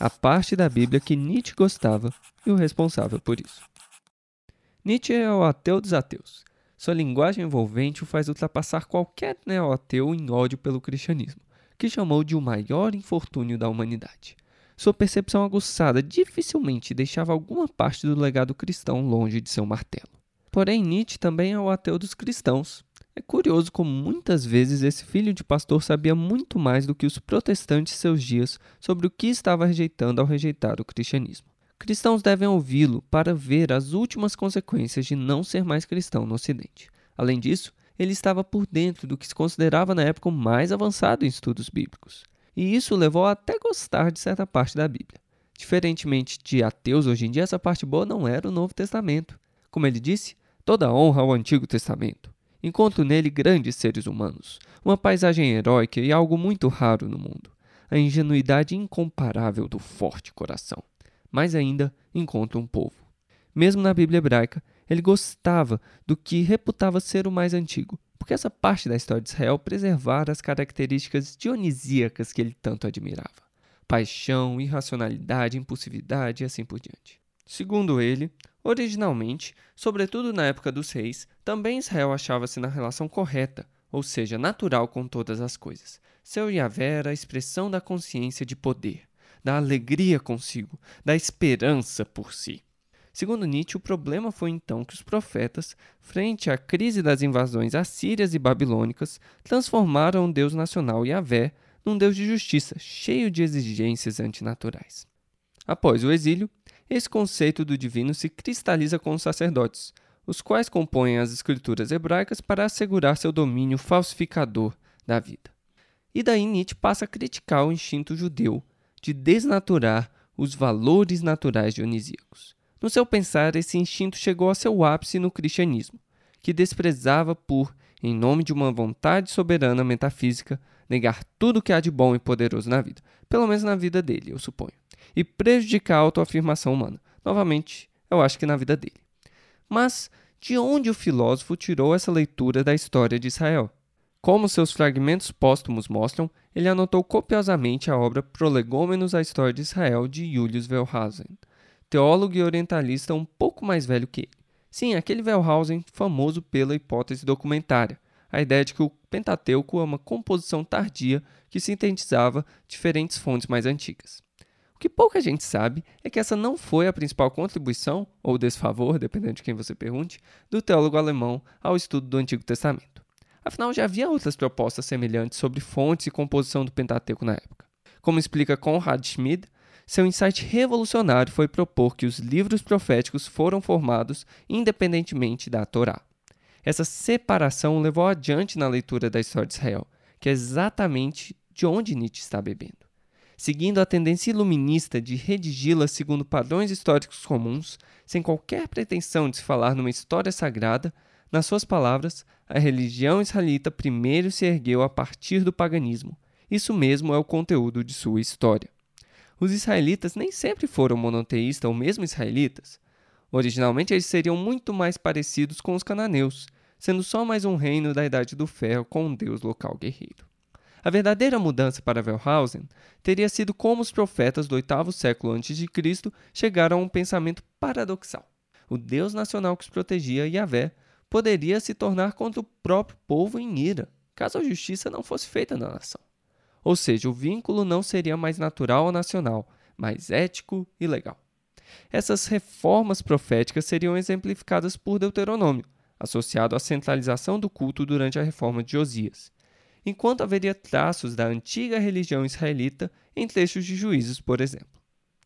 a parte da Bíblia que Nietzsche gostava e o responsável por isso. Nietzsche é o ateu dos ateus. Sua linguagem envolvente o faz ultrapassar qualquer neo-ateu em ódio pelo cristianismo, que chamou de o maior infortúnio da humanidade. Sua percepção aguçada dificilmente deixava alguma parte do legado cristão longe de seu martelo. Porém, Nietzsche também é o ateu dos cristãos, é curioso como muitas vezes esse filho de pastor sabia muito mais do que os protestantes seus dias sobre o que estava rejeitando ao rejeitar o cristianismo. Cristãos devem ouvi-lo para ver as últimas consequências de não ser mais cristão no Ocidente. Além disso, ele estava por dentro do que se considerava na época o mais avançado em estudos bíblicos. E isso levou a até gostar de certa parte da Bíblia. Diferentemente de ateus hoje em dia, essa parte boa não era o Novo Testamento. Como ele disse, toda honra ao Antigo Testamento. Encontro nele grandes seres humanos, uma paisagem heróica e algo muito raro no mundo, a ingenuidade incomparável do forte coração. Mais ainda, encontro um povo. Mesmo na Bíblia hebraica, ele gostava do que reputava ser o mais antigo, porque essa parte da história de Israel preservara as características dionisíacas que ele tanto admirava: paixão, irracionalidade, impulsividade e assim por diante. Segundo ele, Originalmente, sobretudo na época dos reis, também Israel achava-se na relação correta, ou seja, natural com todas as coisas. Seu Yahvé era a expressão da consciência de poder, da alegria consigo, da esperança por si. Segundo Nietzsche, o problema foi então que os profetas, frente à crise das invasões assírias e babilônicas, transformaram o Deus nacional Yahvé num Deus de justiça, cheio de exigências antinaturais. Após o exílio, esse conceito do divino se cristaliza com os sacerdotes, os quais compõem as escrituras hebraicas para assegurar seu domínio falsificador da vida. E daí Nietzsche passa a criticar o instinto judeu de desnaturar os valores naturais dionisíacos. No seu pensar, esse instinto chegou a seu ápice no cristianismo, que desprezava por, em nome de uma vontade soberana metafísica, negar tudo que há de bom e poderoso na vida, pelo menos na vida dele, eu suponho e prejudicar a autoafirmação humana. Novamente, eu acho que na vida dele. Mas de onde o filósofo tirou essa leitura da história de Israel? Como seus fragmentos póstumos mostram, ele anotou copiosamente a obra Prolegômenos à História de Israel de Julius Wellhausen, teólogo e orientalista um pouco mais velho que ele. Sim, aquele Wellhausen famoso pela hipótese documentária, a ideia de que o Pentateuco é uma composição tardia que sintetizava diferentes fontes mais antigas. O que pouca gente sabe é que essa não foi a principal contribuição, ou desfavor, dependendo de quem você pergunte, do teólogo alemão ao estudo do Antigo Testamento. Afinal, já havia outras propostas semelhantes sobre fontes e composição do Pentateuco na época. Como explica Konrad Schmid, seu insight revolucionário foi propor que os livros proféticos foram formados independentemente da Torá. Essa separação levou adiante na leitura da história de Israel, que é exatamente de onde Nietzsche está bebendo seguindo a tendência iluminista de redigi-la segundo padrões históricos comuns, sem qualquer pretensão de se falar numa história sagrada, nas suas palavras, a religião israelita primeiro se ergueu a partir do paganismo. Isso mesmo é o conteúdo de sua história. Os israelitas nem sempre foram monoteístas ou mesmo israelitas. Originalmente eles seriam muito mais parecidos com os cananeus, sendo só mais um reino da Idade do Ferro com um deus local guerreiro. A verdadeira mudança para Wellhausen teria sido como os profetas do oitavo século a.C. chegaram a um pensamento paradoxal. O Deus nacional que os protegia, Yahvé, poderia se tornar contra o próprio povo em ira, caso a justiça não fosse feita na nação. Ou seja, o vínculo não seria mais natural ou nacional, mas ético e legal. Essas reformas proféticas seriam exemplificadas por Deuteronômio, associado à centralização do culto durante a reforma de Josias enquanto haveria traços da antiga religião israelita em trechos de juízos, por exemplo.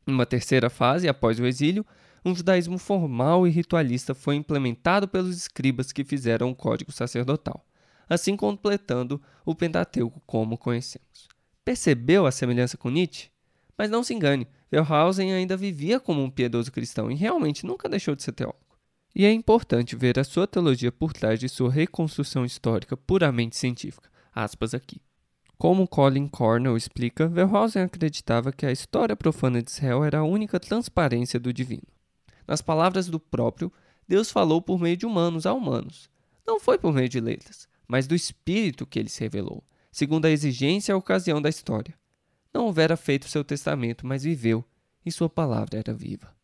Uma terceira fase, após o exílio, um judaísmo formal e ritualista foi implementado pelos escribas que fizeram o código sacerdotal, assim completando o Pentateuco como conhecemos. Percebeu a semelhança com Nietzsche? Mas não se engane, Wellhausen ainda vivia como um piedoso cristão e realmente nunca deixou de ser teólogo. E é importante ver a sua teologia por trás de sua reconstrução histórica puramente científica. Aspas aqui. Como Colin Cornell explica, Wellhausen acreditava que a história profana de Israel era a única transparência do divino. Nas palavras do próprio, Deus falou por meio de humanos a humanos. Não foi por meio de letras, mas do Espírito que ele se revelou, segundo a exigência e a ocasião da história. Não houvera feito seu testamento, mas viveu, e sua palavra era viva.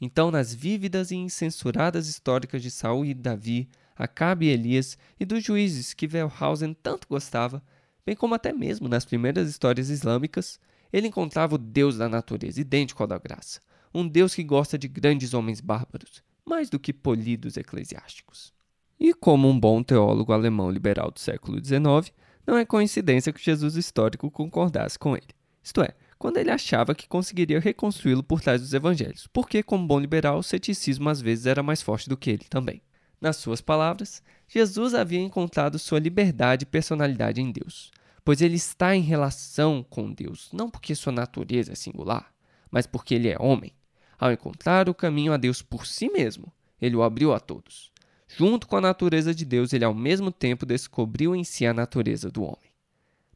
Então, nas vívidas e incensuradas históricas de Saul e Davi, Acabe e Elias e dos juízes que Wellhausen tanto gostava, bem como até mesmo nas primeiras histórias islâmicas, ele encontrava o Deus da natureza, idêntico ao da graça, um Deus que gosta de grandes homens bárbaros, mais do que polidos eclesiásticos. E como um bom teólogo alemão liberal do século XIX, não é coincidência que Jesus histórico concordasse com ele. Isto é, quando ele achava que conseguiria reconstruí-lo por trás dos evangelhos, porque, como bom liberal, o ceticismo às vezes era mais forte do que ele também. Nas suas palavras, Jesus havia encontrado sua liberdade e personalidade em Deus, pois ele está em relação com Deus, não porque sua natureza é singular, mas porque ele é homem. Ao encontrar o caminho a Deus por si mesmo, ele o abriu a todos. Junto com a natureza de Deus, ele ao mesmo tempo descobriu em si a natureza do homem.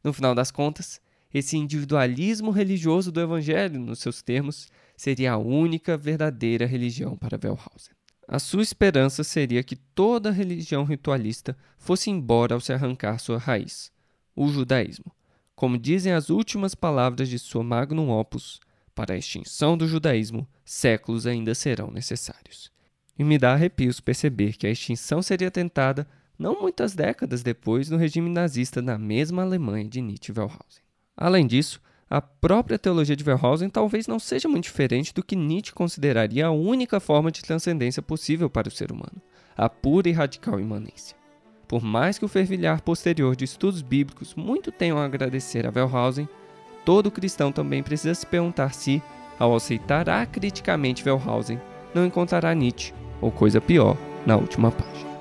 No final das contas, esse individualismo religioso do Evangelho, nos seus termos, seria a única verdadeira religião para Wellhausen. A sua esperança seria que toda religião ritualista fosse embora ao se arrancar sua raiz, o judaísmo. Como dizem as últimas palavras de sua magnum opus, para a extinção do judaísmo, séculos ainda serão necessários e me dá arrepios perceber que a extinção seria tentada não muitas décadas depois no regime nazista na mesma Alemanha de Nietzsche Wellhausen. Além disso, a própria teologia de Wellhausen talvez não seja muito diferente do que Nietzsche consideraria a única forma de transcendência possível para o ser humano, a pura e radical imanência. Por mais que o fervilhar posterior de estudos bíblicos muito tenham a agradecer a Wellhausen, todo cristão também precisa se perguntar se, ao aceitar acriticamente Wellhausen, não encontrará Nietzsche ou coisa pior, na última página.